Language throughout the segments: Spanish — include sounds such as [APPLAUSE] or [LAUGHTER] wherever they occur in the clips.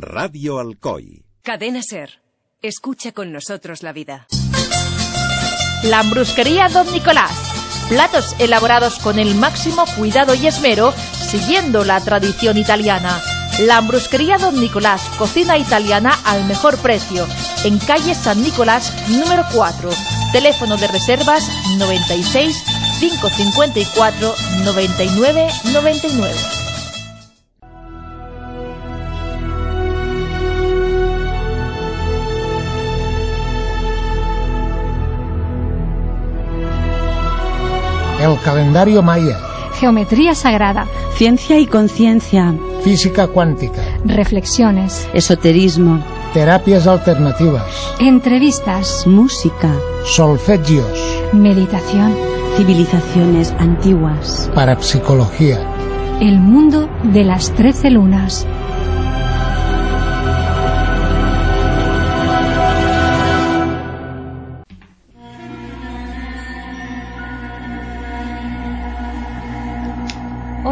Radio Alcoy. Cadena Ser. Escucha con nosotros la vida. La Ambrusquería Don Nicolás. Platos elaborados con el máximo cuidado y esmero, siguiendo la tradición italiana. La Ambrusquería Don Nicolás, cocina italiana al mejor precio. En calle San Nicolás, número 4. Teléfono de reservas 96 554 99 99. El calendario maya. Geometría sagrada. Ciencia y conciencia. Física cuántica. Reflexiones. Esoterismo. Terapias alternativas. Entrevistas. Música. Solfegios. Meditación. Civilizaciones antiguas. Parapsicología. El mundo de las trece lunas.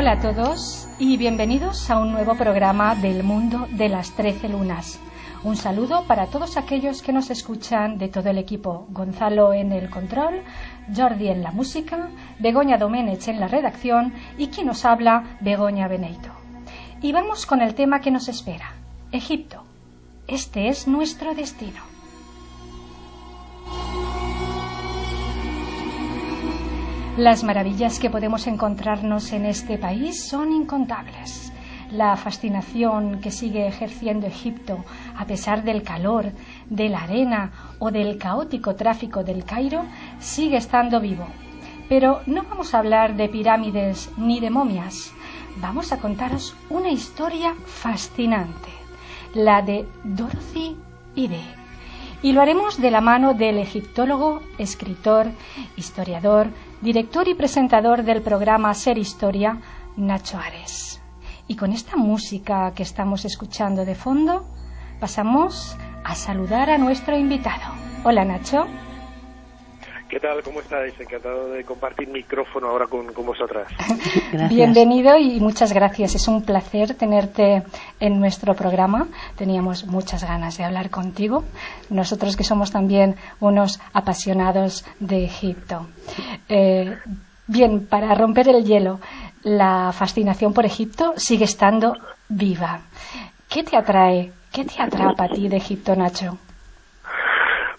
Hola a todos y bienvenidos a un nuevo programa del mundo de las trece lunas. Un saludo para todos aquellos que nos escuchan de todo el equipo. Gonzalo en el control, Jordi en la música, Begoña Domenech en la redacción y quien nos habla, Begoña Beneito. Y vamos con el tema que nos espera, Egipto. Este es nuestro destino. Las maravillas que podemos encontrarnos en este país son incontables. La fascinación que sigue ejerciendo Egipto a pesar del calor, de la arena o del caótico tráfico del Cairo sigue estando vivo. Pero no vamos a hablar de pirámides ni de momias. Vamos a contaros una historia fascinante, la de Dorothy Ide y lo haremos de la mano del egiptólogo, escritor, historiador, director y presentador del programa Ser Historia, Nacho Ares. Y con esta música que estamos escuchando de fondo, pasamos a saludar a nuestro invitado. Hola Nacho. ¿Qué tal? ¿Cómo estáis? Encantado de compartir micrófono ahora con, con vosotras. [LAUGHS] Bienvenido y muchas gracias. Es un placer tenerte en nuestro programa. Teníamos muchas ganas de hablar contigo. Nosotros que somos también unos apasionados de Egipto. Eh, bien, para romper el hielo, la fascinación por Egipto sigue estando viva. ¿Qué te atrae? ¿Qué te atrapa a ti de Egipto, Nacho?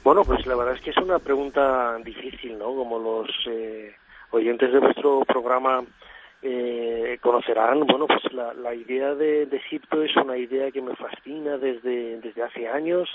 Bueno, pues la verdad es que es una pregunta difícil, ¿no? Como los eh, oyentes de vuestro programa eh, conocerán, bueno, pues la, la idea de, de, Egipto es una idea que me fascina desde, desde hace años,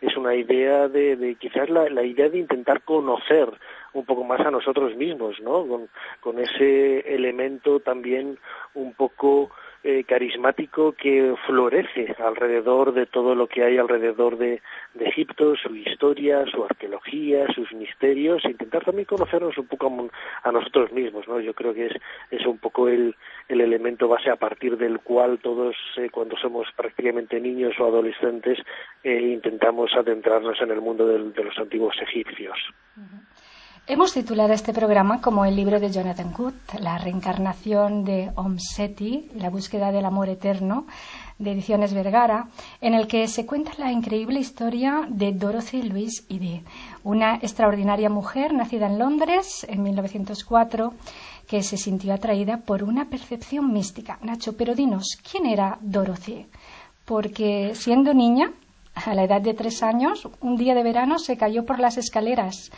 es una idea de, de quizás la, la idea de intentar conocer un poco más a nosotros mismos, ¿no? Con, con ese elemento también un poco eh, carismático que florece alrededor de todo lo que hay alrededor de, Egipto, su historia, su arqueología, sus misterios, intentar también conocernos un poco a, a nosotros mismos, ¿no? Yo creo que es, es un poco el, el elemento base a partir del cual todos, eh, cuando somos prácticamente niños o adolescentes, eh, intentamos adentrarnos en el mundo de los antiguos egipcios. Hemos titulado este programa como el libro de Jonathan Good, La reencarnación de Om Seti, La búsqueda del amor eterno, de Ediciones Vergara, en el que se cuenta la increíble historia de Dorothy Louise Ide, una extraordinaria mujer nacida en Londres en 1904 que se sintió atraída por una percepción mística. Nacho, pero dinos, ¿quién era Dorothy? Porque siendo niña, a la edad de tres años, un día de verano se cayó por las escaleras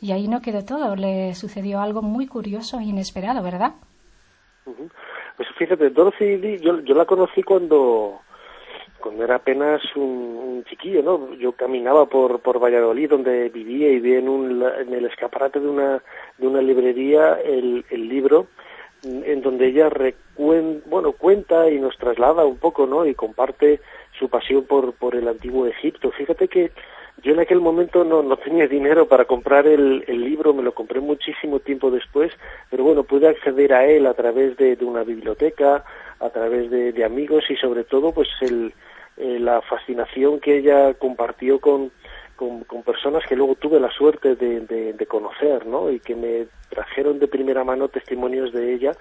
y ahí no quedó todo, le sucedió algo muy curioso e inesperado, ¿verdad? Uh. Pues fíjate, Dorothy yo, yo la conocí cuando cuando era apenas un, un, chiquillo, ¿no? Yo caminaba por, por Valladolid, donde vivía, y vi en, un, en el escaparate de una, de una librería el, el libro en donde ella recuen, bueno, cuenta y nos traslada un poco, ¿no? Y comparte su pasión por, por el antiguo Egipto. Fíjate que yo en aquel momento no, no tenía [LAUGHS] dinero para comprar el, el, libro, me lo compré muchísimo tiempo después, pero bueno, pude acceder a él a través de, de una biblioteca, a través de, de, amigos y sobre todo pues el, eh, la fascinación que ella compartió con, con, con, personas que luego tuve la suerte de, de, de, conocer, ¿no? Y que me trajeron de primera mano testimonios de ella.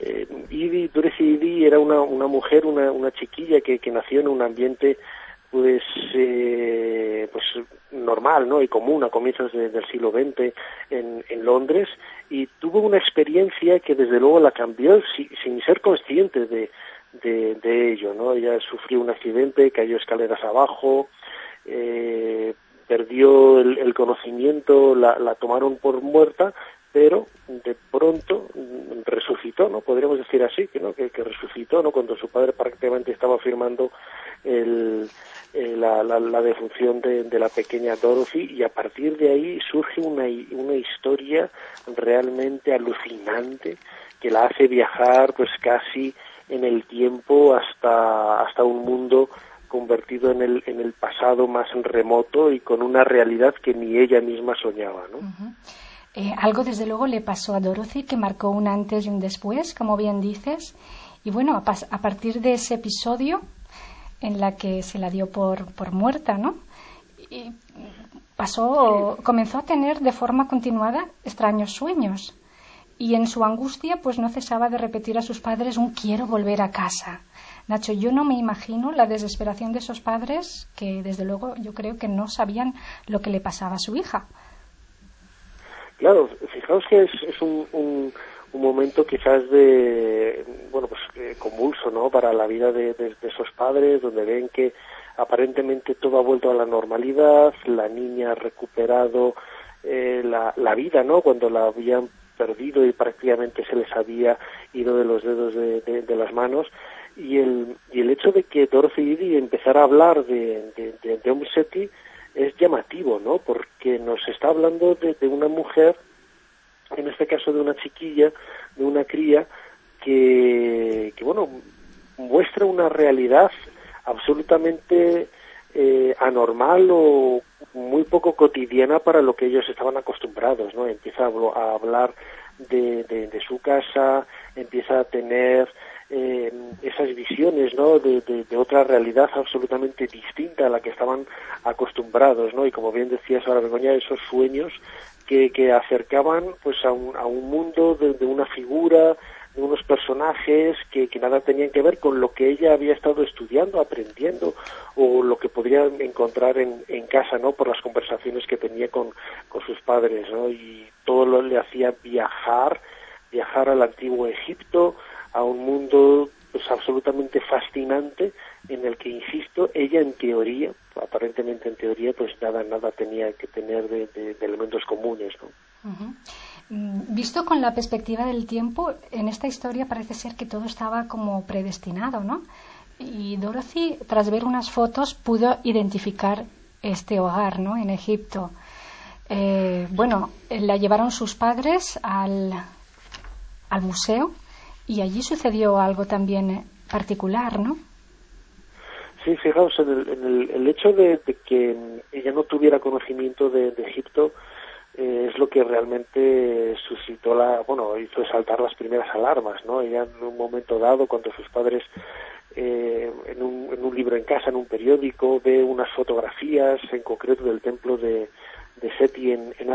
Eh, Idi, Idi era una, una mujer, una, una chiquilla que, que nació en un ambiente pues eh, pues normal no y común a comienzos del siglo XX en, Londres. Y tuvo una experiencia que desde luego la cambió sin ser consciente de, de, de, ello no ella sufrió un accidente cayó escaleras abajo eh, perdió el, el conocimiento la, tomaron por muerta pero de pronto resucitó, ¿no? Podríamos decir así, ¿no? que, resucitó, ¿no? Cuando su padre prácticamente estaba firmando el, eh, la, la, la, defunción de, de, la pequeña Dorothy y a partir de ahí surge una, una historia realmente alucinante que la hace viajar pues casi en el tiempo hasta, hasta un mundo convertido en el, en el pasado más remoto y con una realidad que ni ella misma soñaba. ¿no? eh, algo desde luego le pasó a Dorothy que marcó un antes y un después, como bien dices. Y bueno, a, a partir de ese episodio en la que se la dio por, por muerta, ¿no? Y pasó, comenzó a tener de forma continuada extraños sueños y en su angustia pues no cesaba de repetir a sus padres un quiero volver a casa. Nacho, yo no me imagino la desesperación de esos padres que desde luego yo creo que no sabían lo que le pasaba a su hija. Claro, fijaos que es, es un, un, momento quizás de, bueno, pues eh, convulso, ¿no? Para la vida de, esos padres, donde ven que aparentemente todo ha vuelto a la normalidad, la niña ha recuperado eh, la, vida, ¿no? Cuando la habían perdido y prácticamente se les había ido de los dedos de, de, de las manos y el, y el hecho de que Dorothy Eddy empezara a hablar de, de, de, de es llamativo, ¿no? Porque nos está hablando de, de una mujer en este caso de una chiquilla, de una cría, que, que bueno, muestra una realidad absolutamente eh, anormal o muy poco cotidiana para lo que ellos estaban acostumbrados, ¿no? Empieza a, hablar de, de, su casa, empieza a tener eh, esas visiones, ¿no? De, otra realidad absolutamente distinta a la que estaban acostumbrados, ¿no? Y como bien decías ahora, Begoña, esos sueños que, que acercaban pues a un, a un mundo de, de, una figura, de unos personajes que, que, nada tenían que ver con lo que ella había estado estudiando, aprendiendo o lo que podría encontrar en, en casa, ¿no? Por las conversaciones que tenía con, con sus padres, ¿no? Y todo lo le hacía viajar, viajar al antiguo Egipto, a un mundo pues absolutamente fascinante en el que, insisto, ella en teoría, aparentemente en teoría, pues nada, nada tenía que tener de, elementos comunes, ¿no? -huh. Visto con la perspectiva del tiempo, en esta historia parece ser que todo estaba como predestinado, ¿no? Y Dorothy, tras ver unas fotos, pudo identificar este hogar, ¿no? En Egipto. Eh, bueno, la llevaron sus padres al, al museo y allí sucedió algo también particular, ¿no? Sí, fijaos, en el, en el, el hecho de, que ella no tuviera conocimiento de, Egipto eh, es lo que realmente suscitó la, bueno, hizo saltar las primeras alarmas, ¿no? Ella en un momento dado, cuando sus padres eh, en, un, en un libro en casa, en un periódico, ve unas fotografías, en concreto del templo de, Seti en, en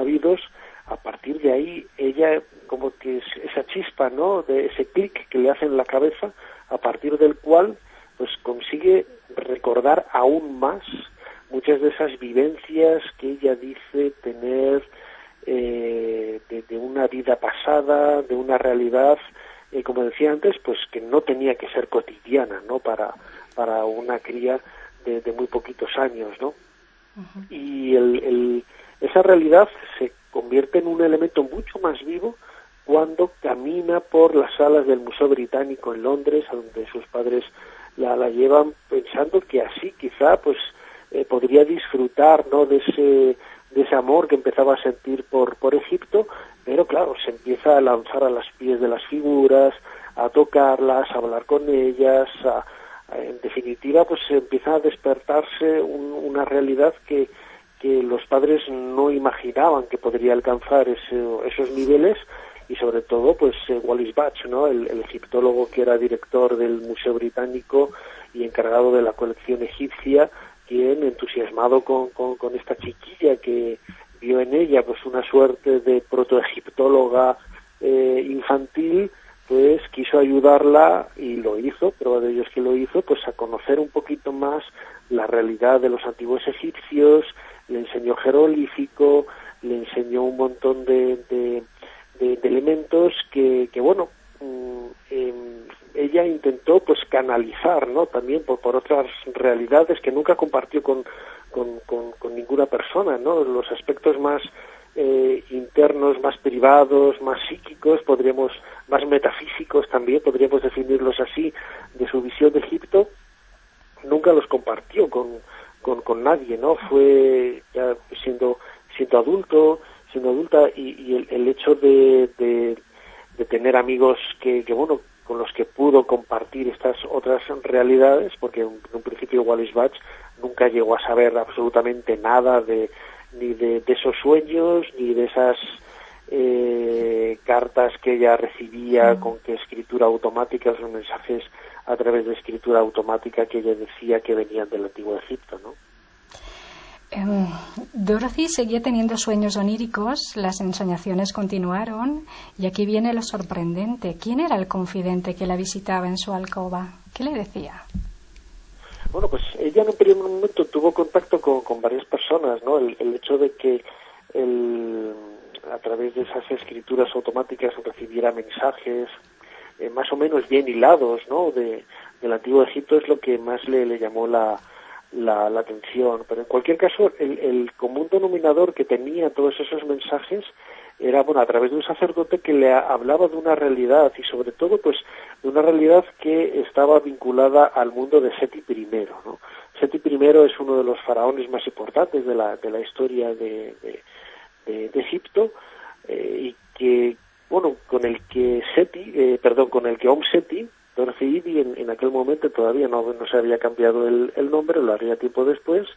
a partir de ahí ella como que esa chispa, ¿no? De ese clic que le hace en la cabeza, a partir del cual pues consigue recordar aún más muchas de esas vivencias que ella dice tener eh, de, de, una vida pasada, de una realidad, eh, como decía antes, pues que no tenía que ser cotidiana, ¿no? Para, para una cría de, de muy poquitos años, ¿no? Uh -huh. Y el, el, esa realidad se convierte en un elemento mucho más vivo cuando camina por las salas del Museo Británico en Londres, donde sus padres la, la llevan pensando que así quizá pues eh, podría disfrutar no de ese de ese amor que empezaba a sentir por por Egipto pero claro se empieza a lanzar a los pies de las figuras a tocarlas a hablar con ellas a, en definitiva pues empieza a despertarse un, una realidad que que los padres no imaginaban que podría alcanzar ese, esos niveles y sobre todo pues eh, Wallis Batch, ¿no? El, egiptólogo que era director del Museo Británico y encargado de la colección egipcia, quien entusiasmado con, con, esta chiquilla que vio en ella pues una suerte de protoegiptóloga eh, infantil, pues quiso ayudarla y lo hizo, prueba de ello que lo hizo, pues a conocer un poquito más la realidad de los antiguos egipcios, le enseñó jeroglífico, le enseñó un montón de, de, elementos que, que bueno, em, ella intentó pues canalizar, ¿no? También por, por otras realidades que nunca compartió con, con, con, ninguna persona, ¿no? Los aspectos más eh, internos, más privados, más psíquicos, podríamos, más metafísicos también, podríamos definirlos así, de su visión de Egipto, nunca los compartió con, con, con nadie, ¿no? Fue ya siendo, siendo adulto, siendo adulta, y, el, el, hecho de, de, de tener amigos que, que, bueno, con los que pudo compartir estas otras realidades, porque en un principio Wallis Batch nunca llegó a saber absolutamente nada de ni de, esos sueños ni de esas eh, cartas que ella recibía mm. con que escritura automática, esos mensajes a través de escritura automática que ella decía que venían del antiguo Egipto, ¿no? Em, Dorothy seguía teniendo sueños oníricos, las ensoñaciones continuaron y aquí viene lo sorprendente. ¿Quién era el confidente que la visitaba en su alcoba? ¿Qué le decía? Bueno, pues ella en un primer momento tuvo contacto con, varias personas, ¿no? El, hecho de que a través de esas escrituras automáticas recibiera mensajes eh, más o menos bien hilados, ¿no? De, del antiguo Egipto es lo que más le, llamó la, la, atención. Pero en cualquier caso, el, el común denominador que tenía todos esos mensajes era bueno a través de un sacerdote que le hablaba de una realidad y sobre todo pues de una realidad que estaba vinculada al mundo de Seti I ¿no? Seti I es uno de los faraones más importantes de la, de la historia de, de, Egipto eh, y que bueno con el que Seti eh, perdón con el que Om Seti Dorothy en, en aquel momento todavía no, no se había cambiado el, el nombre lo haría tiempo después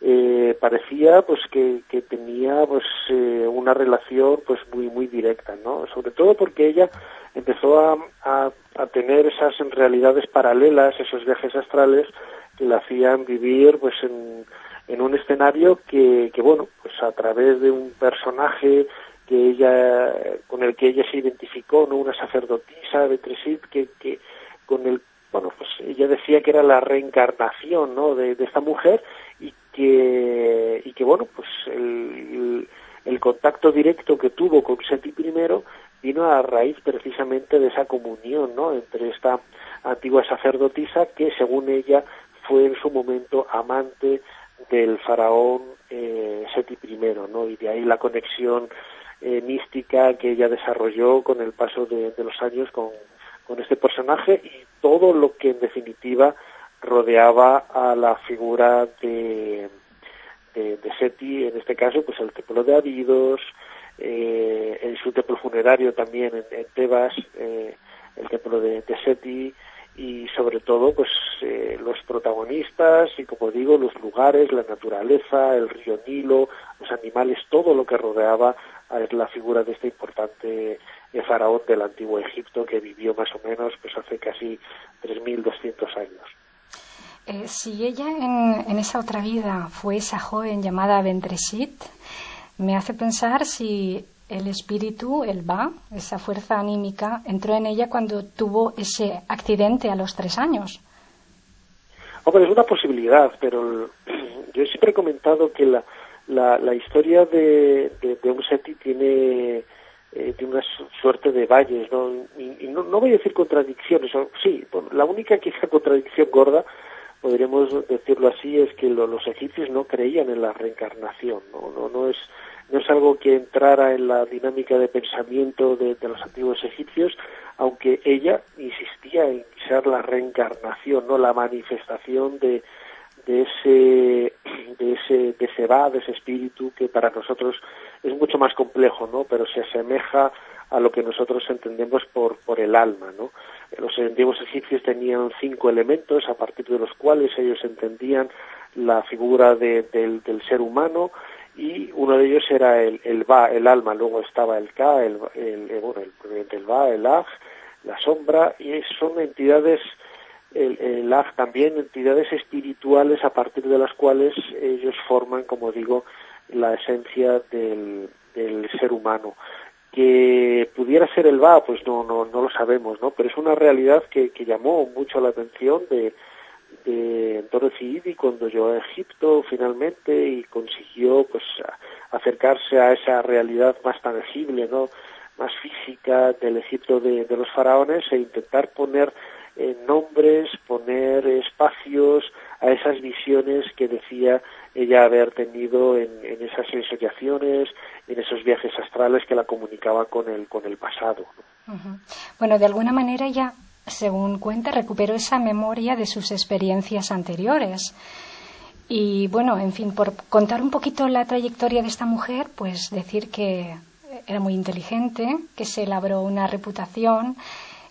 eh, parecía pues que, que tenía pues eh, una relación pues muy muy directa no sobre todo porque ella empezó a, a, a, tener esas realidades paralelas esos viajes astrales que la hacían vivir pues en, en un escenario que, que bueno pues a través de un personaje que ella con el que ella se identificó no una sacerdotisa de Tresit que, que con el bueno pues ella decía que era la reencarnación no de, de esta mujer y que, y que bueno, pues el, el, contacto directo que tuvo con Seti I vino a raíz precisamente de esa comunión, ¿no? Entre esta antigua sacerdotisa que, según ella, fue en su momento amante del faraón eh, Seti I, ¿no? Y de ahí la conexión eh, mística que ella desarrolló con el paso de, de los años con, con este personaje y todo lo que en definitiva rodeaba a la figura de, de, Seti, en este caso, pues el templo de Abidos, eh, su templo funerario también en, Tebas, eh, el templo de, Seti, y sobre todo pues eh, los protagonistas y como digo los lugares la naturaleza el río Nilo los animales todo lo que rodeaba a la figura de este importante faraón del antiguo Egipto que vivió más o menos pues hace casi 3.200 años eh, si ella en, esa otra vida fue esa joven llamada Ventresit, me hace pensar si el espíritu, el Ba, esa fuerza anímica, entró en ella cuando tuvo ese accidente a los tres años. Hombre, es una posibilidad, pero [CLEARS THROAT] yo siempre he comentado que la, la, historia de, de, un Seti tiene, eh, tiene una suerte de valles, ¿no? Y, no, no, voy a decir contradicciones, sí, la única quizá contradicción gorda podríamos decirlo así, es que los egipcios no creían en la reencarnación, ¿no? No, no, es, no es algo que entrara en la dinámica de pensamiento de, los antiguos egipcios, aunque ella insistía en ser la reencarnación, no la manifestación de, de ese de ese de ese va, de ese espíritu que para nosotros es mucho más complejo, ¿no? Pero se asemeja a lo que nosotros entendemos por por el alma, ¿no? Los antiguos egipcios tenían cinco elementos a partir de los cuales ellos entendían la figura del, ser humano y uno de ellos era el, el Ba, el alma, luego estaba el Ka, el, el, el, el Ba, el Aj, la sombra, y son entidades, el, el Aj también, entidades espirituales a partir de las cuales ellos forman, como digo, la esencia del, ser humano que pudiera ser el va, pues no, no, no lo sabemos, ¿no? Pero es una realidad que, que llamó mucho la atención de, de Dorothy Idi cuando llegó a Egipto finalmente y consiguió pues acercarse a esa realidad más tangible, ¿no? más física del Egipto de los faraones e intentar poner eh, nombres, poner espacios a esas visiones que decía ella haber tenido en, en esas ensoñaciones, en esos viajes astrales que la comunicaba con el, con el pasado. Bueno, de alguna manera ella, según cuenta, recuperó esa memoria de sus experiencias anteriores. Y bueno, en fin, por contar un poquito la trayectoria de esta mujer, pues decir que era muy inteligente, que se labró una reputación,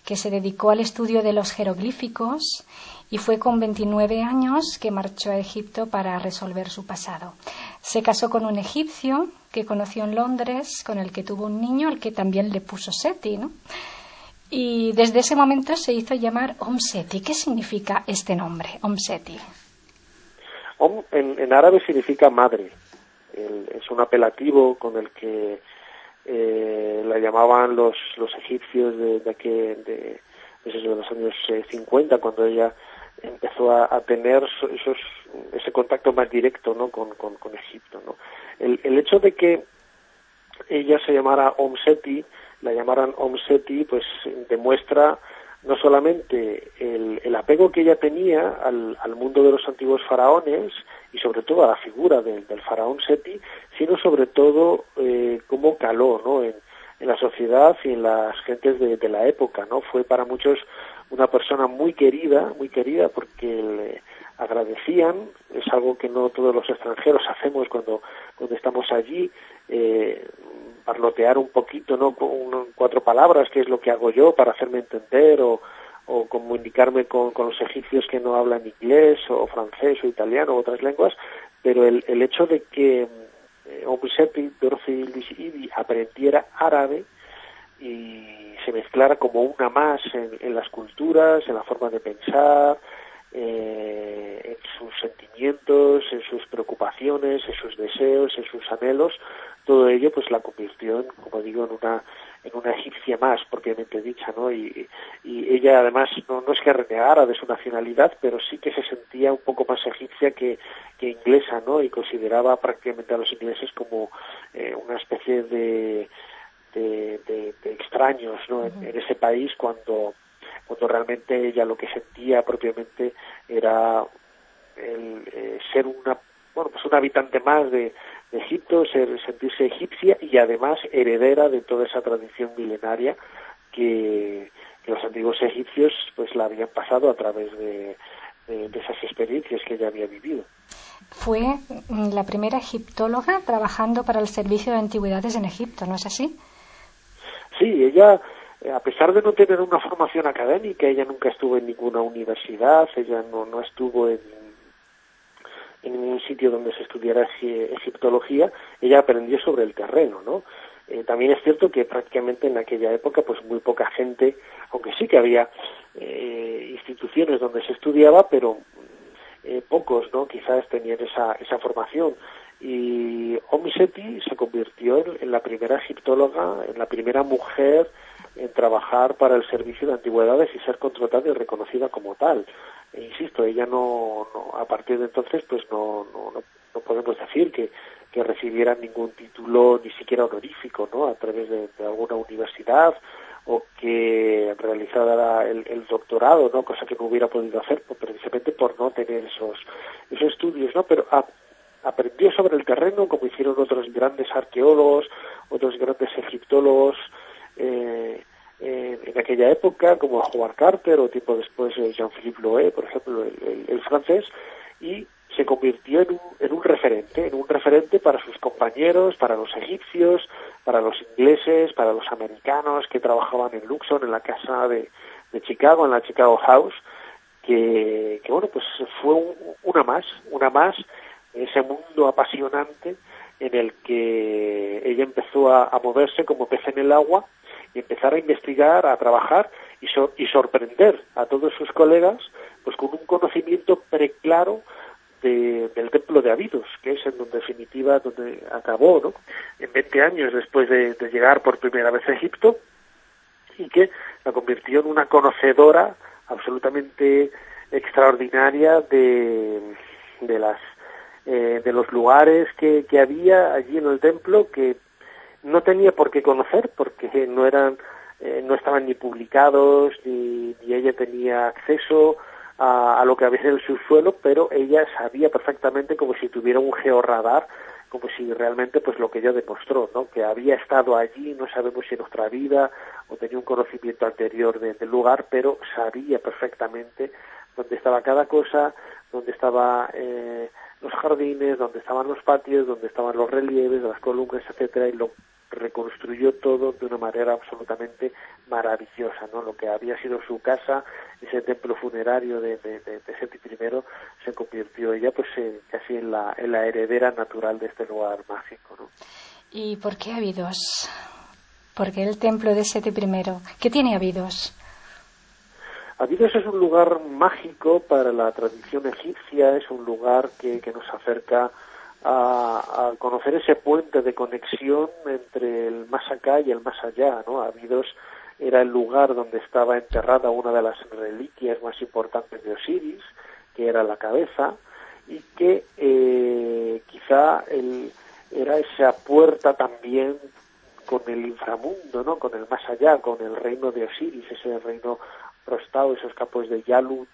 que se dedicó al estudio de los jeroglíficos y fue con 29 años que marchó a Egipto para resolver su pasado. Se casó con un egipcio que conoció en Londres, con el que tuvo un niño, al que también le puso Seti, ¿no? Y desde ese momento se hizo llamar Om Seti. ¿Qué significa este nombre, Om Seti? Om en, árabe significa madre. Es un apelativo con el que eh, la llamaban los, los egipcios de, de, aquel- de, los años eh, 50, cuando ella empezó a, a tener so- esos, ese contacto más directo ¿no? con, con, con Egipto. ¿no? El, el hecho de que ella se llamara Om Seti, la llamaran Om Seti, pues demuestra no solamente el, el apego que ella tenía al, al mundo de los antiguos faraones y sobre todo a la figura del, del faraón Seti, sino sobre todo eh, cómo caló ¿no? en, en la sociedad y en las gentes de, de la época. ¿no? Fue para muchos una persona muy querida, muy querida porque le agradecían, es algo que no todos los extranjeros hacemos cuando, cuando estamos allí, eh, parlotear un poquito, ¿no? Con cuatro palabras, que es lo que hago yo para hacerme entender o, o comunicarme con, con los egipcios que no hablan inglés o francés o italiano o otras lenguas, pero el, el hecho de que eh, Omusepi, Dorothy aprendiera árabe y se mezclara como una más en, en las culturas, en la forma de pensar, eh, en sus sentimientos, en sus preocupaciones, en sus deseos, en sus anhelos, todo ello pues la convirtió en, como digo, en una en una egipcia más propiamente dicha, ¿no? Y, y ella además no, no es que renegara de su nacionalidad, pero sí que se sentía un poco más egipcia que, inglesa, ¿no? Y consideraba prácticamente a los ingleses como eh, una especie de, de, extraños, ¿no? En, ese país cuando cuando realmente ella lo que sentía propiamente era el eh, ser una bueno pues un habitante más de Egipto, ser, sentirse egipcia y además heredera de toda esa tradición milenaria que, que los antiguos egipcios pues la habían pasado a través de, de, de esas experiencias que ella había vivido. Fue mm, la primera egiptóloga trabajando para el Servicio de Antigüedades en Egipto, ¿no es así? Sí, ella, eh, a pesar de no tener una formación académica, ella nunca estuvo en ninguna universidad, ella no, no estuvo en, en ningún sitio donde se estudiara egi- egiptología, ella aprendió sobre el terreno, ¿no? Eh, también es cierto que prácticamente en aquella época, pues muy poca gente, aunque sí que había eh, instituciones donde se estudiaba, pero eh, pocos, ¿no? Quizás tenían esa, esa formación. Y Omiseti se convirtió en la primera egiptóloga, en la primera mujer en trabajar para el servicio de antigüedades y ser contratada y reconocida como tal. E insisto, ella no, no, a partir de entonces, pues no, no, no, podemos decir que, que recibiera ningún título, ni siquiera honorífico, ¿no? A través de, alguna universidad o que realizara el, el, doctorado, ¿no? Cosa que no hubiera podido hacer pues, precisamente por no tener esos, esos estudios, ¿no? Pero aprendió sobre el terreno como hicieron otros grandes arqueólogos, otros grandes egiptólogos, eh, en, en, aquella época, como Howard Carter o tiempo después eh, Jean-Philippe Loé, por ejemplo, el, francés, y se convirtió en un, en un referente, en un referente para sus compañeros, para los egipcios, para los ingleses, para los americanos que trabajaban en Luxor, en la casa de, de Chicago, en la Chicago House, que, que bueno, pues fue un, una más, una más, ese mundo apasionante en el que ella empezó a, moverse como pez en el agua y empezar a investigar, a trabajar y, so, y sorprender a todos sus colegas pues con un conocimiento preclaro del templo de Abidos, que es en donde definitiva donde acabó, ¿no? En 20 años después de, llegar por primera vez a Egipto y que la convirtió en una conocedora absolutamente extraordinaria de, de las eh, de los lugares que, que había allí en el templo que no tenía por qué conocer porque no eran eh, no estaban ni publicados ni, ni ella tenía acceso a, lo que había en el subsuelo, pero ella sabía perfectamente como si tuviera un georradar, como si realmente pues lo que ella demostró, ¿no? que había estado allí, no sabemos si en otra vida o tenía un conocimiento anterior del lugar, pero sabía perfectamente dónde estaba cada cosa, dónde estaban eh, los jardines, dónde estaban los patios, dónde estaban los relieves, las columnas, etcétera, y lo reconstruyó todo de una manera absolutamente maravillosa, ¿no? Lo que había sido su casa, ese templo funerario de, de, de, Seti I, se convirtió ella pues casi en la, en la heredera natural de este lugar mágico, ¿no? ¿Y por qué Abidos? ¿Por qué el templo de Seti I? ¿Qué tiene Abidos? Abidos es un lugar mágico para la tradición egipcia, es un lugar que, nos acerca a, conocer ese puente de conexión entre el más acá y el más allá, ¿no? Abidos era el lugar donde estaba enterrada una de las reliquias más importantes de Osiris, que era la cabeza, y que eh, quizá el, era esa puerta también con el inframundo, ¿no? con el más allá, con el reino de Osiris, ese reino prostado, esos capos de Yalu,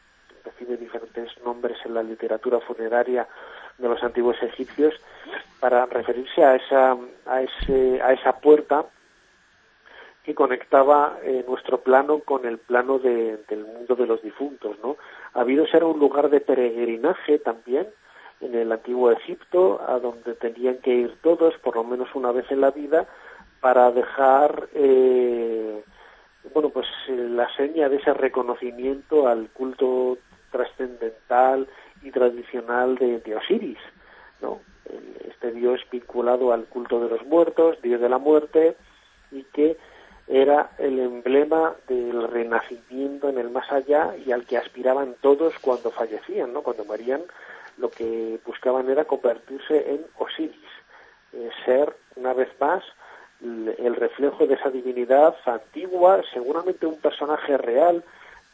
recibe diferentes nombres en la literatura funeraria de los antiguos egipcios para referirse a esa, a ese, a esa puerta que conectaba eh, nuestro plano con el plano de, del mundo de los difuntos, ¿no? Abidos era un lugar de peregrinaje también en el antiguo Egipto, a donde tenían que ir todos, por lo menos una vez en la vida, para dejar, eh, bueno, pues eh, la seña de ese reconocimiento al culto trascendental y tradicional de, Osiris, ¿no? Este dios vinculado al culto de los muertos, dios de la muerte, y que era el emblema del renacimiento en el más allá y al que aspiraban todos cuando fallecían, ¿no? Cuando morían, lo que buscaban era convertirse en Osiris, eh, ser una vez más el reflejo de esa divinidad antigua, seguramente un personaje real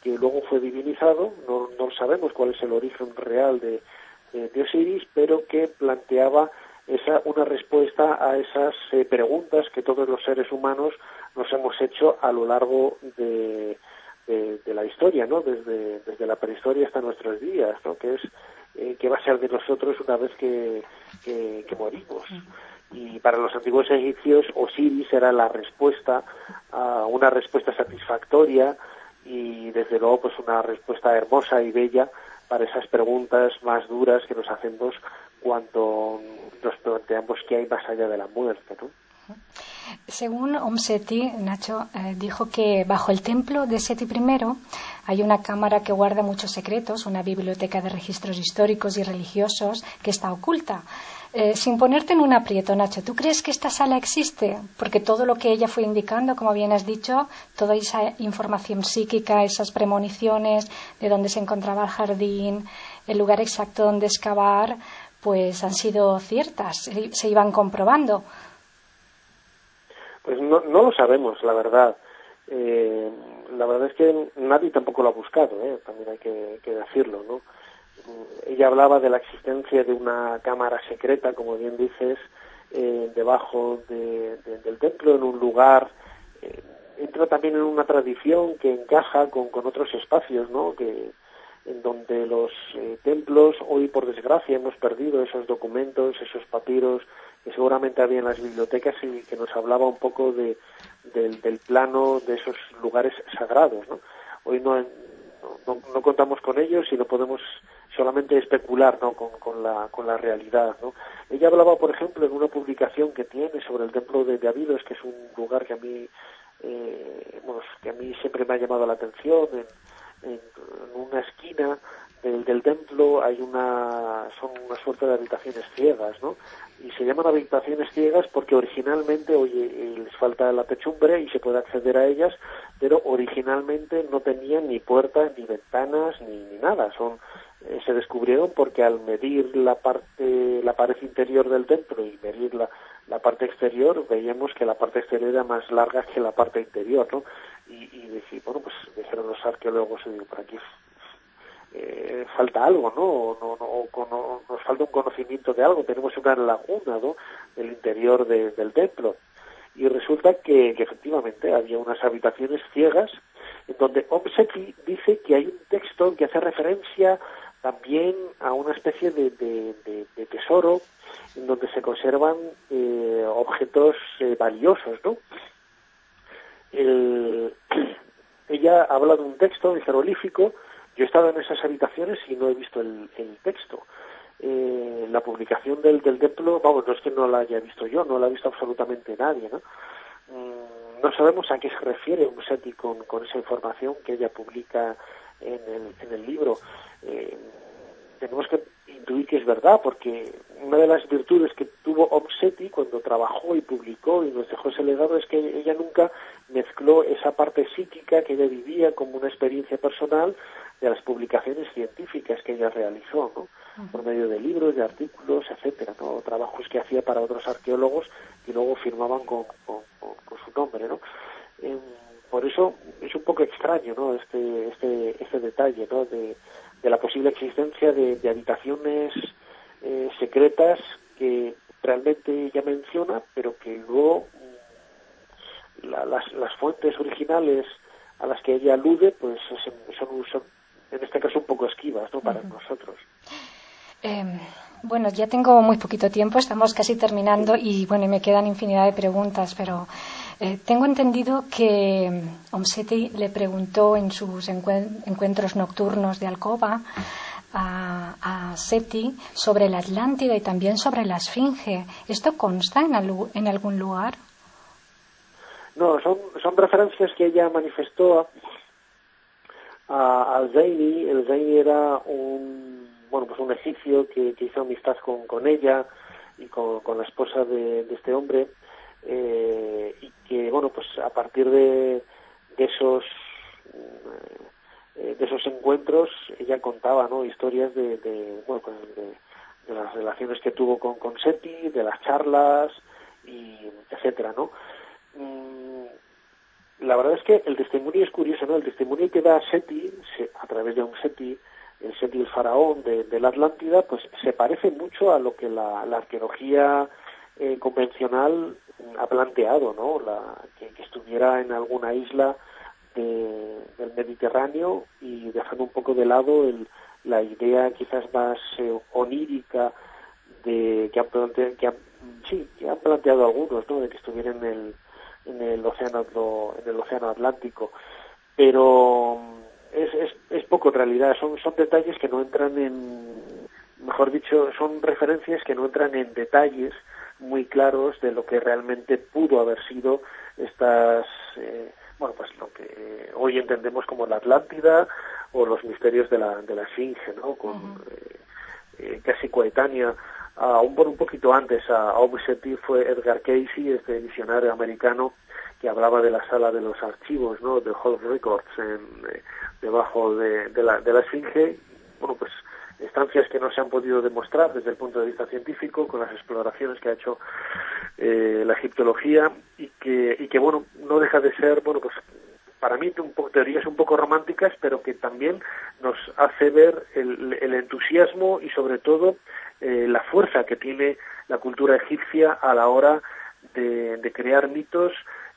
que luego fue divinizado, no, no sabemos cuál es el origen real de, de, Osiris, pero que planteaba esa, una respuesta a esas eh, preguntas que todos los seres humanos nos hemos hecho a lo largo de, la historia, ¿no? Desde, desde la prehistoria hasta nuestros días, ¿no? Que es eh, qué va a ser de nosotros una vez que, que morimos. Y para los antiguos egipcios, Osiris era la respuesta, a una respuesta satisfactoria y desde luego pues una respuesta hermosa y bella para esas preguntas más duras que nos hacemos cuando nos planteamos qué hay más allá de la muerte, ¿no? Según Om Seti, Nacho eh, dijo que bajo el templo de Seti I hay una cámara que guarda muchos secretos, una biblioteca de registros históricos y religiosos que está oculta. Eh, sin ponerte en un aprieto, Nacho, ¿tú crees que esta sala existe? Porque todo lo que ella fue indicando, como bien has dicho, toda esa información psíquica, esas premoniciones de dónde se encontraba el jardín, el lugar exacto donde excavar, pues han sido ciertas, se iban comprobando. Pues no, no lo sabemos, la verdad. Eh, la verdad es que nadie tampoco lo ha buscado, ¿eh? también hay que, que decirlo, ¿no? ella hablaba de la existencia de una cámara secreta, como bien dices, eh, debajo del templo, en un lugar. Eh, entra también en una tradición que encaja con, con otros espacios, ¿no? Que, en donde los eh, templos, hoy por desgracia hemos perdido esos documentos, esos papiros que seguramente había en las bibliotecas y que nos hablaba un poco de, del, plano de esos lugares sagrados, ¿no? Hoy no, no, no contamos con ellos y no podemos solamente especular ¿no? con, con, la, con la realidad. ¿no? Ella hablaba, por ejemplo, en una publicación que tiene sobre el templo de, Abidos, que es un lugar que a mí, eh, bueno, que a mí siempre me ha llamado la atención, en, en una esquina del, del, templo hay una, son una suerte de habitaciones ciegas, ¿no? Y se llaman habitaciones ciegas porque originalmente, oye, eh, les falta la techumbre y se puede acceder a ellas, pero originalmente no tenían ni puertas, ni ventanas, ni, ni nada. Son eh, se descubrieron porque al medir la parte, la pared interior del templo y medir la, la parte exterior, veíamos que la parte exterior era más larga que la parte interior, ¿no? Y, y bueno, pues dijeron los arqueólogos, digo, por aquí eh, falta algo, ¿no? No, no, no, Nos falta un conocimiento de algo, tenemos una laguna, ¿no? Del interior del templo. Y resulta que, efectivamente había unas habitaciones ciegas en donde Omseki dice que hay un texto que hace referencia también a una especie de, de, tesoro en donde se conservan eh, objetos eh, valiosos, ¿no? [CLEARS THROAT] ella habla de un texto de jeroglífico yo he estado en esas habitaciones y no he visto el, texto. Eh, la publicación del, del templo, vamos, no es que no la haya visto yo, no la ha visto absolutamente nadie, ¿no? Mm, no sabemos a qué se refiere un SETI con, con esa información que ella publica en el, en el libro. Eh, tenemos que intuir que es verdad, porque una de las virtudes que tuvo Omseti cuando trabajó y publicó y nos dejó ese legado es que ella nunca mezcló esa parte psíquica que ella vivía como una experiencia personal de las publicaciones científicas que ella realizó, ¿no? Por medio de libros, de artículos, etcétera, ¿no? Trabajos que hacía para otros arqueólogos y luego firmaban con, con, su nombre, ¿no? Em, por eso es un poco extraño, ¿no? Este, este, este detalle, ¿no? De, de la posible existencia de, habitaciones eh, secretas que realmente ella menciona, pero que luego mm, las, las fuentes originales a las que ella alude, pues son, son, en este caso un poco esquivas, ¿no? Para nosotros. Em, bueno, ya tengo muy poquito tiempo, estamos casi terminando y bueno, me quedan infinidad de preguntas, pero eh, tengo entendido que mm, Omseti le preguntó en sus encuentros nocturnos de alcoba a, Seti sobre la Atlántida y también sobre la Esfinge. ¿Esto consta en, algún lugar? No, son, son referencias que ella manifestó a, a Zaini. El Zaini era un, bueno, pues un egipcio que, hizo amistad con, con ella y con, la esposa de este hombre eh, y que bueno pues a partir de, de esos eh, de esos encuentros ella contaba no historias de, de bueno pues de, las relaciones que tuvo con, con Seti de las charlas y etcétera no mm, la verdad es que el testimonio es curioso no el testimonio que da Seti a través de un Seti el Seti el faraón de, la Atlántida pues se parece mucho a lo que la, la arqueología eh, convencional ha planteado, ¿no? La, que, estuviera en alguna isla del Mediterráneo y dejando un poco de lado el, la idea quizás más eh, onírica de que han, planteado, que sí, que han planteado algunos, ¿no? De que estuviera en el en el océano en el océano Atlántico, pero es, es, es poco en realidad, son son detalles que no entran en mejor dicho, son referencias que no entran en detalles muy claros de lo que realmente pudo haber sido estas, eh, bueno, pues lo que hoy entendemos como la Atlántida o los misterios de la, de la Esfinge, ¿no? Con, eh, eh, casi coetánea, aún por un poquito antes a Obseti fue Edgar Casey, este visionario americano que hablaba de la sala de los archivos, ¿no? De Hall Records en, debajo de, de, la, de la Esfinge. Bueno, pues estancias que no se han podido demostrar desde el punto de vista científico con las exploraciones que ha hecho eh, la egiptología y que, y que bueno no deja de ser bueno pues para mí un poco, teorías un poco románticas pero que también nos hace ver el, el entusiasmo y sobre todo eh, la fuerza que tiene la cultura egipcia a la hora de, de crear mitos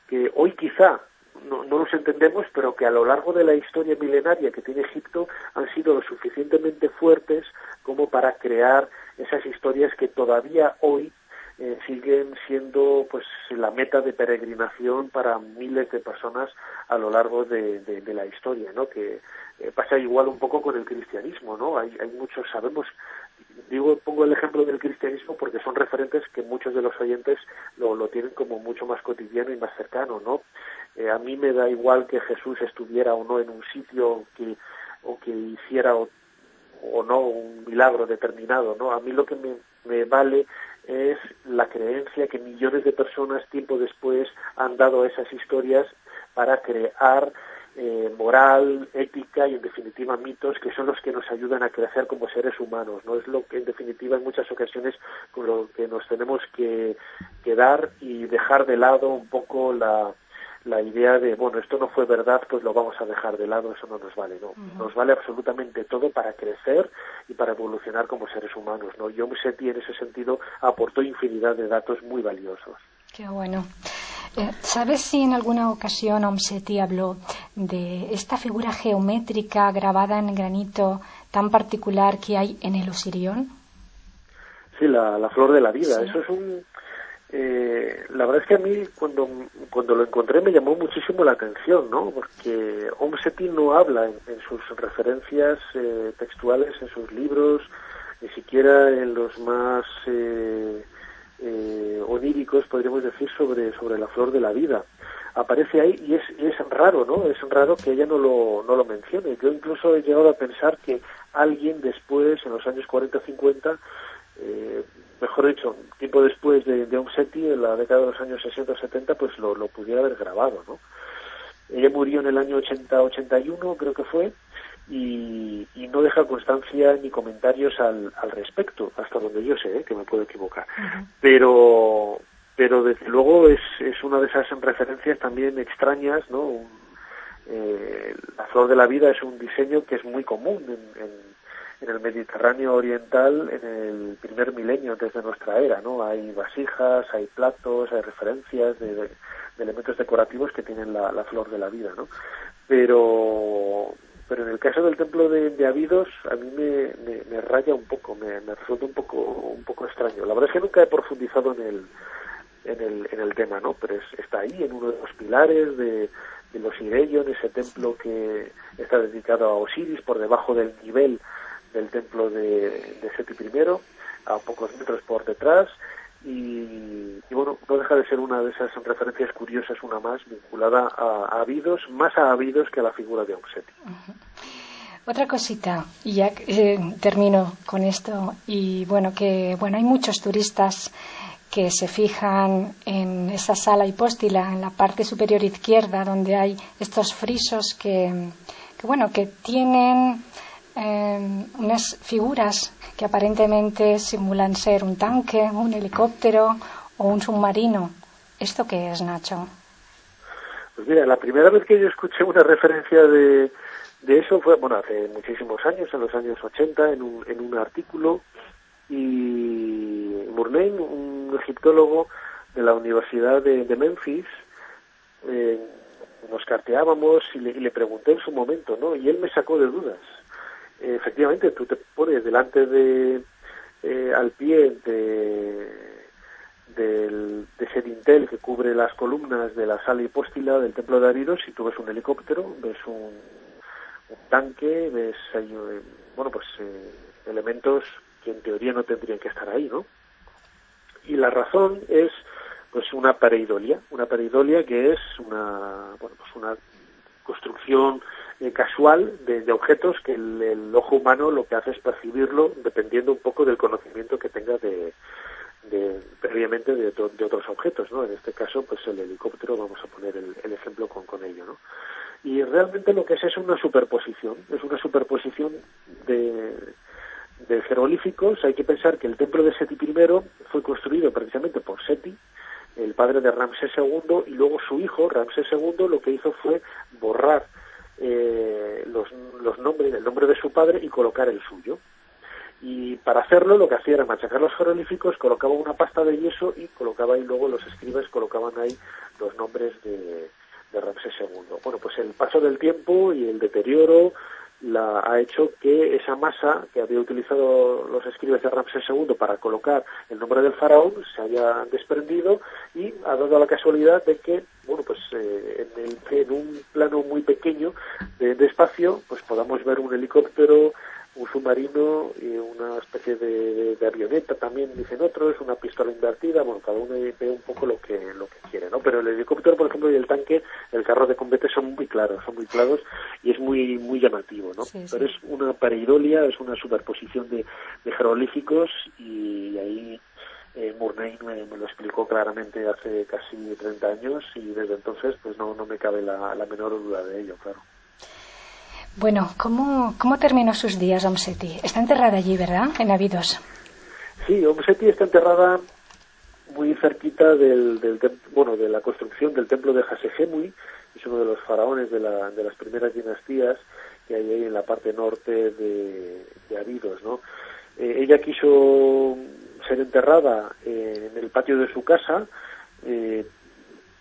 que hoy quizá no, no, los entendemos, pero que a lo largo de la historia milenaria que tiene Egipto han sido lo suficientemente fuertes como para crear esas historias que todavía hoy eh, siguen siendo pues la meta de peregrinación para miles de personas a lo largo de, de, la historia, ¿no? Que eh, pasa igual un poco con el cristianismo, ¿no? Hay, hay muchos, sabemos, digo, pongo el ejemplo del cristianismo porque son referentes que muchos de los oyentes lo, lo tienen como mucho más cotidiano y más cercano, ¿no? Eh, a mí me da igual que Jesús estuviera o no en un sitio que, o que hiciera o, no un milagro determinado, ¿no? A mí lo que me, me vale es la creencia que millones de personas tiempo después han dado a esas historias para crear eh, moral, ética y en definitiva mitos que son los que nos ayudan a crecer como seres humanos. No es lo que en definitiva en muchas ocasiones con lo que nos tenemos que, quedar y dejar de lado un poco la, la idea de, bueno, esto no fue verdad, pues lo vamos a dejar de lado, eso no nos vale, ¿no? Nos vale absolutamente todo para crecer y para evolucionar como seres humanos, ¿no? Yo Seti en ese sentido aportó infinidad de datos muy valiosos. Qué bueno. Eh, ¿Sabes si en alguna ocasión Omseti habló de esta figura geométrica grabada en granito tan particular que hay en el Osirión? Sí, la, flor de la vida. Eso es un... Eh, la verdad es que a mí cuando, cuando lo encontré me llamó muchísimo la atención, ¿no? Porque Omseti no habla en, sus referencias eh, textuales, en sus libros, ni siquiera en los más eh, oníricos, podríamos decir, sobre, sobre la flor de la vida. Aparece ahí y es, es raro, ¿no? Es raro que ella no lo, no lo mencione. Yo incluso he llegado a pensar que alguien después, en los años 40-50, eh, mejor dicho, tiempo después de, de Omseti, en la década de los años 60-70, pues lo, lo pudiera haber grabado, ¿no? Ella murió en el año 80-81, creo que fue, y, no deja constancia ni comentarios al, al respecto, hasta donde yo sé, ¿eh? que me puedo equivocar. Pero pero desde luego es, es una de esas referencias también extrañas, ¿no? Eh, la flor de la vida es un diseño que es muy común en, en, en, el Mediterráneo oriental en el primer milenio antes de nuestra era, ¿no? Hay vasijas, hay platos, hay referencias de, elementos decorativos que tienen la, flor de la vida, ¿no? Pero pero en el caso del templo de, de Abidos a mí me, raya un poco, me, resulta un poco un poco extraño. La verdad es que nunca he profundizado en el en el, en el tema, ¿no? Pero está ahí en uno de los pilares de, de los en ese templo que está dedicado a Osiris por debajo del nivel del templo de, Seti I, a pocos metros por detrás y, bueno, no deja de ser una de esas referencias curiosas, una más vinculada a, Abidos, más a Abidos que a la figura de Omseti. Otra cosita, y ya eh, termino con esto, y bueno, que bueno, hay muchos turistas que se fijan en esa sala hipóstila, en la parte superior izquierda, donde hay estos frisos que, que bueno, que tienen eh, unas figuras que aparentemente simulan ser un tanque, un helicóptero o un submarino. ¿Esto qué es, Nacho? Pues mira, la primera vez que yo escuché una referencia de, de eso fue, bueno, hace muchísimos años, en los años 80, en un, en un artículo, y Murnane, un egiptólogo de la Universidad de, de Memphis, eh, nos carteábamos y le, y le pregunté en su momento, ¿no? Y él me sacó de dudas efectivamente tú te pones delante de eh, al pie de del, de ese dintel que cubre las columnas de la sala hipóstila del templo de Aridos y tú ves un helicóptero, ves un, un tanque, ves ahí, eh, bueno, pues eh, elementos que en teoría no tendrían que estar ahí, ¿no? Y la razón es pues una pareidolia, una pareidolia que es una, bueno, pues una construcción eh, casual de, objetos que el, ojo humano lo que hace es percibirlo dependiendo un poco del conocimiento que tenga de, de previamente de, de, otros objetos, ¿no? En este caso, pues el helicóptero, vamos a poner el, el ejemplo con, con ello, ¿no? Y realmente lo que es es una superposición, es una superposición de, de jeroglíficos. Hay que pensar que el templo de Seti I fue construido precisamente por Seti, el padre de Ramsés II, y luego su hijo, Ramsés II, lo que hizo fue borrar eh, los, los nombres, el nombre de su padre y colocar el suyo. Y para hacerlo lo que hacía era machacar los jeroglíficos, colocaba una pasta de yeso y colocaba ahí luego los escribas colocaban ahí los nombres de, de Ramsés II. Bueno, pues el paso del tiempo y el deterioro la, ha hecho que esa masa que había utilizado los escribas de Ramsés II para colocar el nombre del faraón se haya desprendido y ha dado la casualidad de que, bueno, pues eh, en, el, en, un plano muy pequeño de, espacio, pues podamos ver un helicóptero, un submarino y una especie de, de, avioneta también dicen otros, una pistola invertida, bueno, cada uno ve un poco lo que lo que quiere, ¿no? Pero el helicóptero, por ejemplo, y el tanque, el carro de combate son muy claros, son muy claros y es muy muy llamativo, ¿no? Sí, sí. Pero es una pareidolia, es una superposición de, de jeroglíficos y ahí eh, Murnay me, lo explicó claramente hace casi 30 años y desde entonces pues no, no me cabe la, menor duda de ello, claro. Bueno, ¿cómo, ¿cómo terminó sus días Omseti? Está enterrada allí, ¿verdad? En Abidos. Sí, Omseti está enterrada muy cerquita del, del bueno de la construcción del templo de Hasehemui, es uno de los faraones de, la, de las primeras dinastías que hay ahí en la parte norte de, de Abidos, ¿no? Eh, ella quiso ser enterrada en el patio de su casa, eh,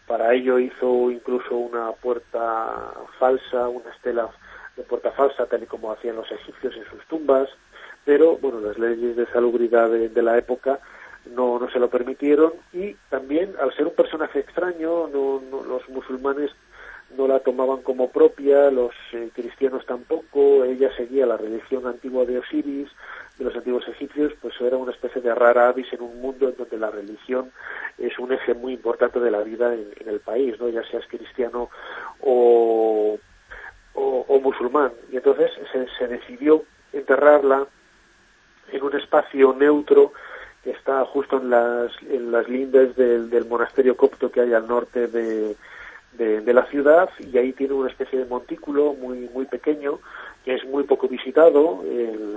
para ello hizo incluso una puerta falsa, una estela de puerta falsa, tal y como hacían los egipcios en sus tumbas, pero bueno, las leyes de salubridad de, la época no, no se lo permitieron y también al ser un personaje extraño, no, los musulmanes no la tomaban como propia, los eh, cristianos tampoco, ella seguía la religión antigua de Osiris, de los antiguos egipcios, pues era una especie de rara avis en un mundo en donde la religión es un eje muy importante de la vida en, el país, ¿no? ya seas cristiano o, o, musulmán. Y entonces se, se, decidió enterrarla en un espacio neutro que está justo en las, en las lindes del, del monasterio copto que hay al norte de, de, la ciudad y ahí tiene una especie de montículo muy muy pequeño que es muy poco visitado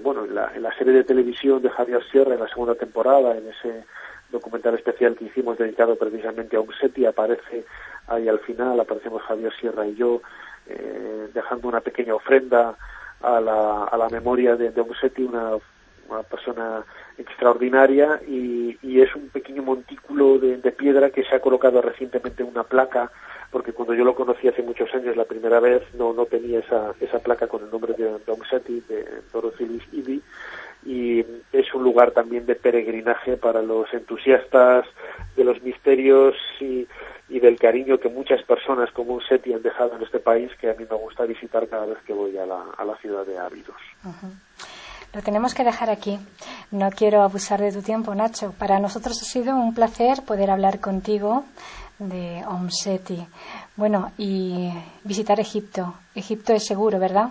bueno en la, en la, serie de televisión de Javier Sierra en la segunda temporada en ese documental especial que hicimos dedicado precisamente a Umseti aparece ahí al final aparecemos Javier Sierra y yo eh, dejando una pequeña ofrenda a la, a la memoria de, de Umseti una, una persona extraordinaria y, es un pequeño montículo de, piedra que se ha colocado recientemente una placa porque cuando yo lo conocí hace muchos años la primera vez no no tenía esa, esa placa con el nombre de Dom Seti, de Dorothy Idi, y es un lugar también de peregrinaje para los entusiastas de los misterios y, del cariño que muchas personas como un Seti han dejado en este país que a mí me gusta visitar cada vez que voy a la, ciudad de Ávidos. Lo tenemos que dejar aquí. No quiero abusar de tu tiempo, Nacho. Para nosotros ha sido un placer poder hablar contigo de Omseti. Bueno, y visitar Egipto. Egipto es seguro, ¿verdad?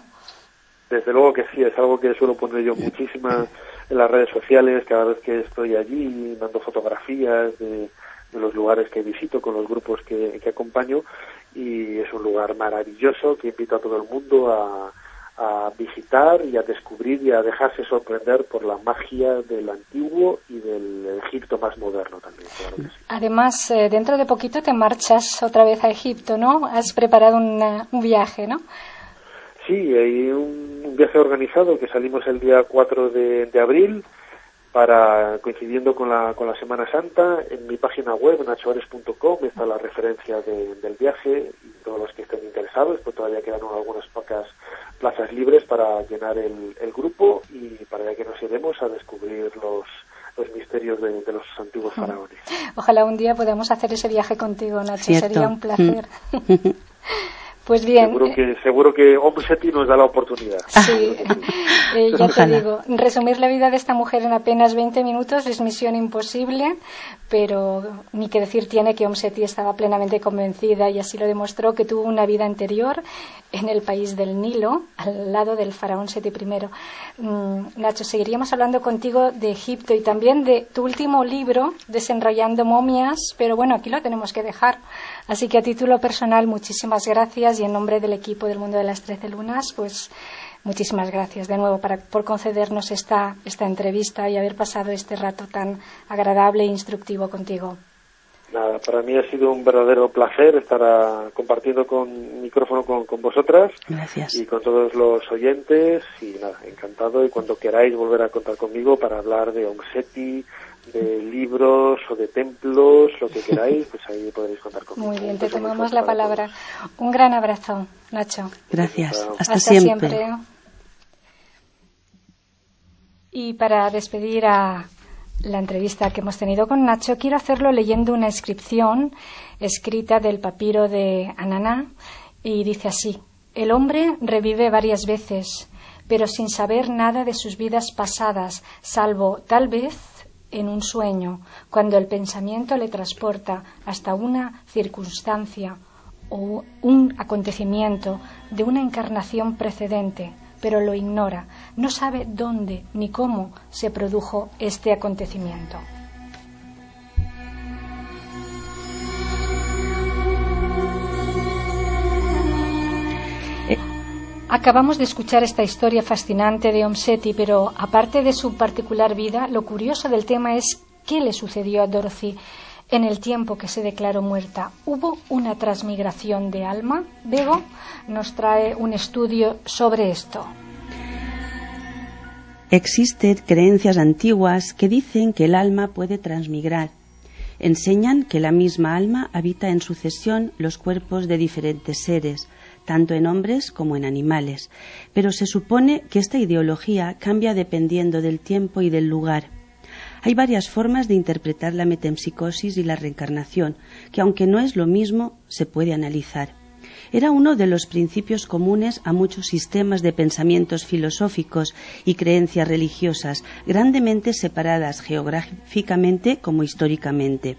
Desde luego que sí, es algo que suelo poner yo muchísimas en las redes sociales, cada vez que estoy allí, mando fotografías de, los lugares que visito con los grupos que acompaño y es un lugar maravilloso que invito a todo el mundo a, a visitar y a descubrir y a dejarse sorprender por la magia del antiguo y del Egipto más moderno también. Además, eh, dentro de poquito te marchas otra vez a Egipto, ¿no? Has preparado un viaje, ¿no? Sí, hay un, viaje organizado que salimos el día 4 de, de abril para coincidiendo con la, con la Semana Santa, en mi página web, nachoares.com, está la referencia del viaje y todos los que estén interesados, pues todavía quedan algunas pocas plazas libres para llenar el, grupo y para que nos iremos a descubrir los, los misterios de, los antiguos mm. faraones. Ojalá un día podamos hacer ese viaje contigo, Nacho, sería un placer. [LAUGHS] Pues bien. Seguro que, seguro que nos da la oportunidad. Sí, [LAUGHS] eh, ya te digo. Resumir la vida de esta mujer en apenas 20 minutos es misión imposible, pero ni que decir tiene que Omseti estaba plenamente convencida y así lo demostró que tuvo una vida anterior en el país del Nilo, al lado del faraón Seti I. Mm, Nacho, seguiríamos hablando contigo de Egipto y también de tu último libro, Desenrollando momias, pero bueno, aquí lo tenemos que dejar. Así que a título personal, muchísimas gracias y en nombre del equipo del Mundo de las Trece Lunas, pues muchísimas gracias de nuevo por concedernos esta, esta entrevista y haber pasado este rato tan agradable e instructivo contigo. Nada, para mí ha sido un verdadero placer estar compartiendo con micrófono con, con, vosotras Gracias. y con todos los oyentes y nada, encantado y cuando queráis volver a contar conmigo para hablar de Omseti, de libros o de templos, lo que queráis, pues ahí podréis contar conmigo. Muy bien, te tomamos la palabra. Un gran abrazo, Nacho. Gracias. Hasta, siempre. Y para despedir a la entrevista que hemos tenido con Nacho, quiero hacerlo leyendo una inscripción escrita del papiro de Ananá y dice así: El hombre revive varias veces, pero sin saber nada de sus vidas pasadas, salvo tal vez en un sueño, cuando el pensamiento le transporta hasta una circunstancia o un acontecimiento de una encarnación precedente, pero lo ignora, no sabe dónde ni cómo se produjo este acontecimiento. Acabamos de escuchar esta historia fascinante de Om Seti, pero aparte de su particular vida, lo curioso del tema es qué le sucedió a Dorothy en el tiempo que se declaró muerta. ¿Hubo una transmigración de alma? Bego nos trae un estudio sobre esto. Existen creencias antiguas que dicen que el alma puede transmigrar. Enseñan que la misma alma habita en sucesión los cuerpos de diferentes seres, tanto en hombres como en animales, pero se supone que esta ideología cambia dependiendo del tiempo y del lugar. Hay varias formas de interpretar la metempsicosis y la reencarnación, que aunque no es lo mismo, se puede analizar era uno de los principios comunes a muchos sistemas de pensamientos filosóficos y creencias religiosas, grandemente separadas geográficamente como históricamente.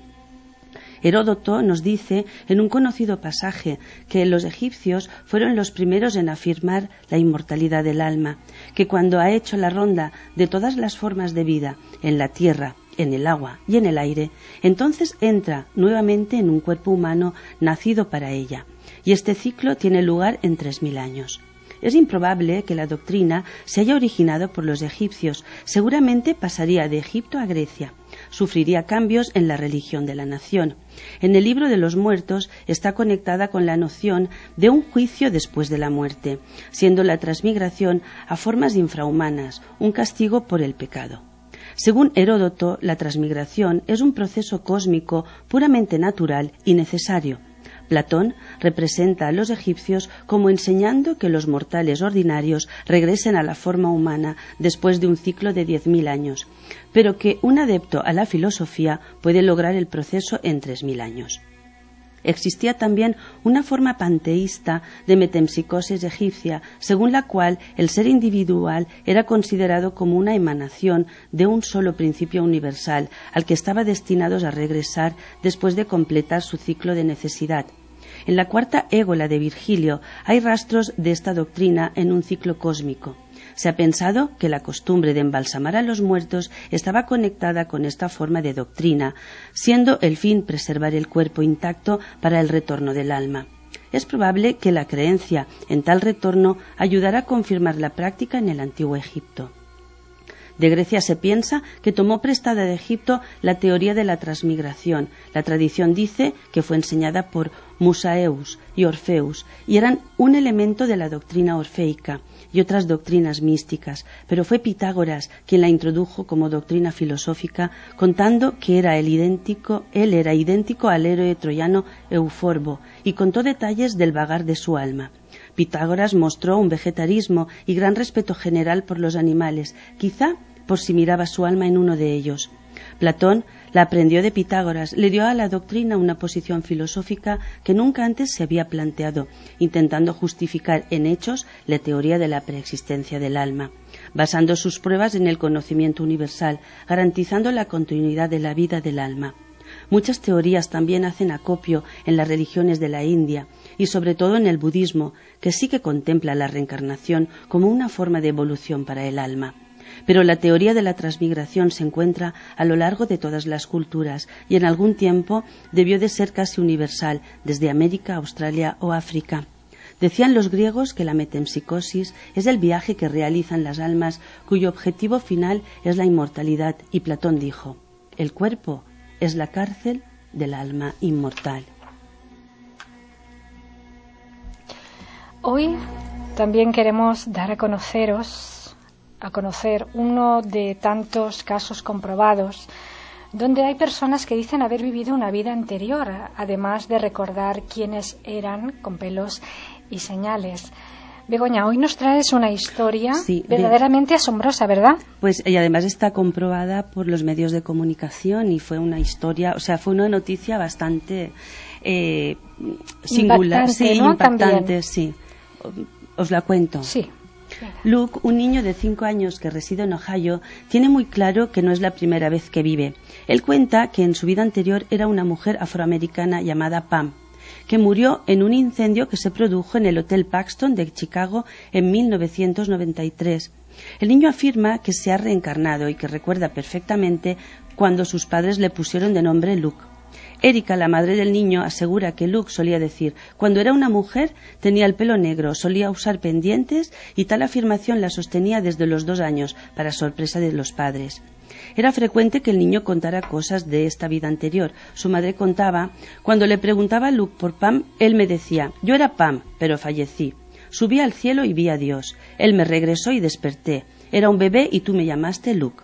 Heródoto nos dice en un conocido pasaje que los egipcios fueron los primeros en afirmar la inmortalidad del alma, que cuando ha hecho la ronda de todas las formas de vida en la tierra, en el agua y en el aire, entonces entra nuevamente en un cuerpo humano nacido para ella y este ciclo tiene lugar en 3.000 años. Es improbable que la doctrina se haya originado por los egipcios. Seguramente pasaría de Egipto a Grecia. Sufriría cambios en la religión de la nación. En el libro de los muertos está conectada con la noción de un juicio después de la muerte, siendo la transmigración a formas infrahumanas, un castigo por el pecado. Según Heródoto, la transmigración es un proceso cósmico puramente natural y necesario, Platón representa a los egipcios como enseñando que los mortales ordinarios regresen a la forma humana después de un ciclo de diez mil años, pero que un adepto a la filosofía puede lograr el proceso en tres mil años. Existía también una forma panteísta de metempsicosis egipcia, según la cual el ser individual era considerado como una emanación de un solo principio universal, al que estaba destinados a regresar después de completar su ciclo de necesidad. En la cuarta égola de Virgilio hay rastros de esta doctrina en un ciclo cósmico. Se ha pensado que la costumbre de embalsamar a los muertos estaba conectada con esta forma de doctrina, siendo el fin preservar el cuerpo intacto para el retorno del alma. Es probable que la creencia en tal retorno ayudara a confirmar la práctica en el antiguo Egipto. De Grecia se piensa que tomó prestada de Egipto la teoría de la transmigración. La tradición dice que fue enseñada por Musaeus y Orfeus y eran un elemento de la doctrina orfeica y otras doctrinas místicas, pero fue Pitágoras quien la introdujo como doctrina filosófica, contando que era el idéntico, él era idéntico al héroe troyano Euforbo y contó detalles del vagar de su alma. Pitágoras mostró un vegetarismo y gran respeto general por los animales, quizá por si miraba su alma en uno de ellos. Platón la aprendió de Pitágoras, le dio a la doctrina una posición filosófica que nunca antes se había planteado, intentando justificar en hechos la teoría de la preexistencia del alma, basando sus pruebas en el conocimiento universal, garantizando la continuidad de la vida del alma. Muchas teorías también hacen acopio en las religiones de la India y sobre todo en el budismo, que sí que contempla la reencarnación como una forma de evolución para el alma. Pero la teoría de la transmigración se encuentra a lo largo de todas las culturas y en algún tiempo debió de ser casi universal, desde América, Australia o África. Decían los griegos que la metempsicosis es el viaje que realizan las almas cuyo objetivo final es la inmortalidad y Platón dijo, el cuerpo es la cárcel del alma inmortal. Hoy también queremos dar a conoceros a conocer uno de tantos casos comprobados donde hay personas que dicen haber vivido una vida anterior, además de recordar quiénes eran con pelos y señales. Begoña, hoy nos traes una historia verdaderamente asombrosa, ¿verdad? Pues y además está comprobada por los medios de comunicación y fue una historia, o sea, fue una noticia bastante eh, singular, sí, impactante, sí. Os la cuento. Sí. Luke, un niño de cinco años que reside en Ohio, tiene muy claro que no es la primera vez que vive. Él cuenta que en su vida anterior era una mujer afroamericana llamada Pam, que murió en un incendio que se produjo en el Hotel Paxton de Chicago en 1993. El niño afirma que se ha reencarnado y que recuerda perfectamente cuando sus padres le pusieron de nombre Luke. Erika, la madre del niño, asegura que Luke solía decir, cuando era una mujer tenía el pelo negro, solía usar pendientes y tal afirmación la sostenía desde los dos años, para sorpresa de los padres. Era frecuente que el niño contara cosas de esta vida anterior. Su madre contaba, cuando le preguntaba a Luke por Pam, él me decía, yo era Pam, pero fallecí. Subí al cielo y vi a Dios. Él me regresó y desperté. Era un bebé y tú me llamaste Luke.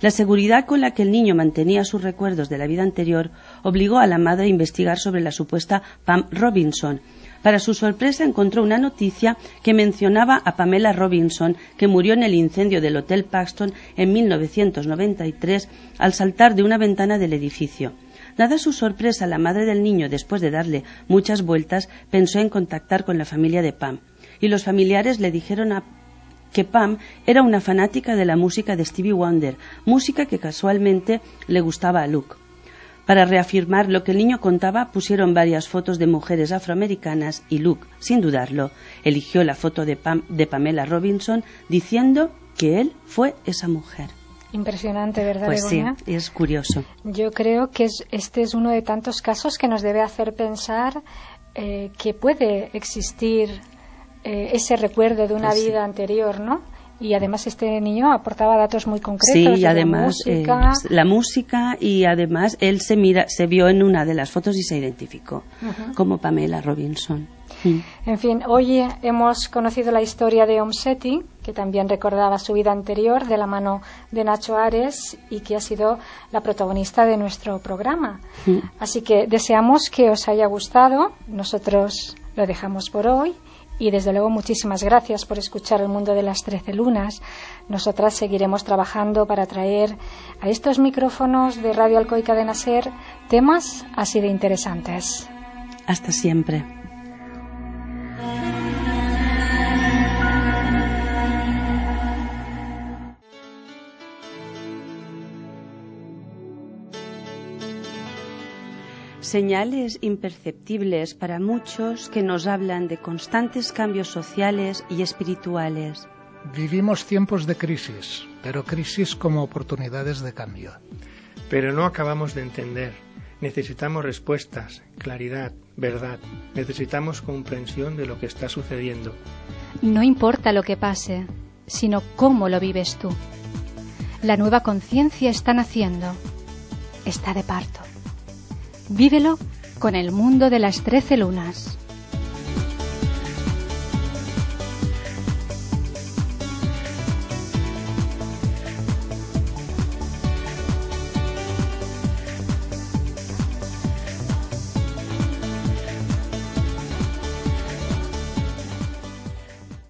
La seguridad con la que el niño mantenía sus recuerdos de la vida anterior obligó a la madre a investigar sobre la supuesta Pam Robinson. Para su sorpresa encontró una noticia que mencionaba a Pamela Robinson, que murió en el incendio del Hotel Paxton en 1993 al saltar de una ventana del edificio. Dada su sorpresa, la madre del niño, después de darle muchas vueltas, pensó en contactar con la familia de Pam. Y los familiares le dijeron que Pam era una fanática de la música de Stevie Wonder, música que casualmente le gustaba a Luke. Para reafirmar lo que el niño contaba, pusieron varias fotos de mujeres afroamericanas y Luke, sin dudarlo, eligió la foto de, de Pamela Robinson diciendo que él fue esa mujer. Impresionante, ¿verdad, Pues sí, es curioso. Yo creo que este es uno de tantos casos que nos debe hacer pensar eh, que puede existir eh, ese recuerdo de una Pues sí. vida anterior, ¿no? Y además este niño aportaba datos muy concretos. Sí, y además eh, música. la música y además él se mira, se vio en una de las fotos y se identificó como Pamela Robinson. Mm. En fin, hoy hemos conocido la historia de Omseti, que también recordaba su vida anterior de la mano de Nacho Ares y que ha sido la protagonista de nuestro programa. Mm. Así que deseamos que os haya gustado. Nosotros lo dejamos por hoy. Y desde luego muchísimas gracias por escuchar el mundo de las trece lunas. Nosotras seguiremos trabajando para traer a estos micrófonos de Radio Alcoica de Naser temas así de interesantes. Hasta siempre. Señales imperceptibles para muchos que nos hablan de constantes cambios sociales y espirituales. Vivimos tiempos de crisis, pero crisis como oportunidades de cambio. Pero no acabamos de entender. Necesitamos respuestas, claridad, verdad. Necesitamos comprensión de lo que está sucediendo. No importa lo que pase, sino cómo lo vives tú. La nueva conciencia está naciendo. Está de parto. Vívelo con el mundo de las trece lunas.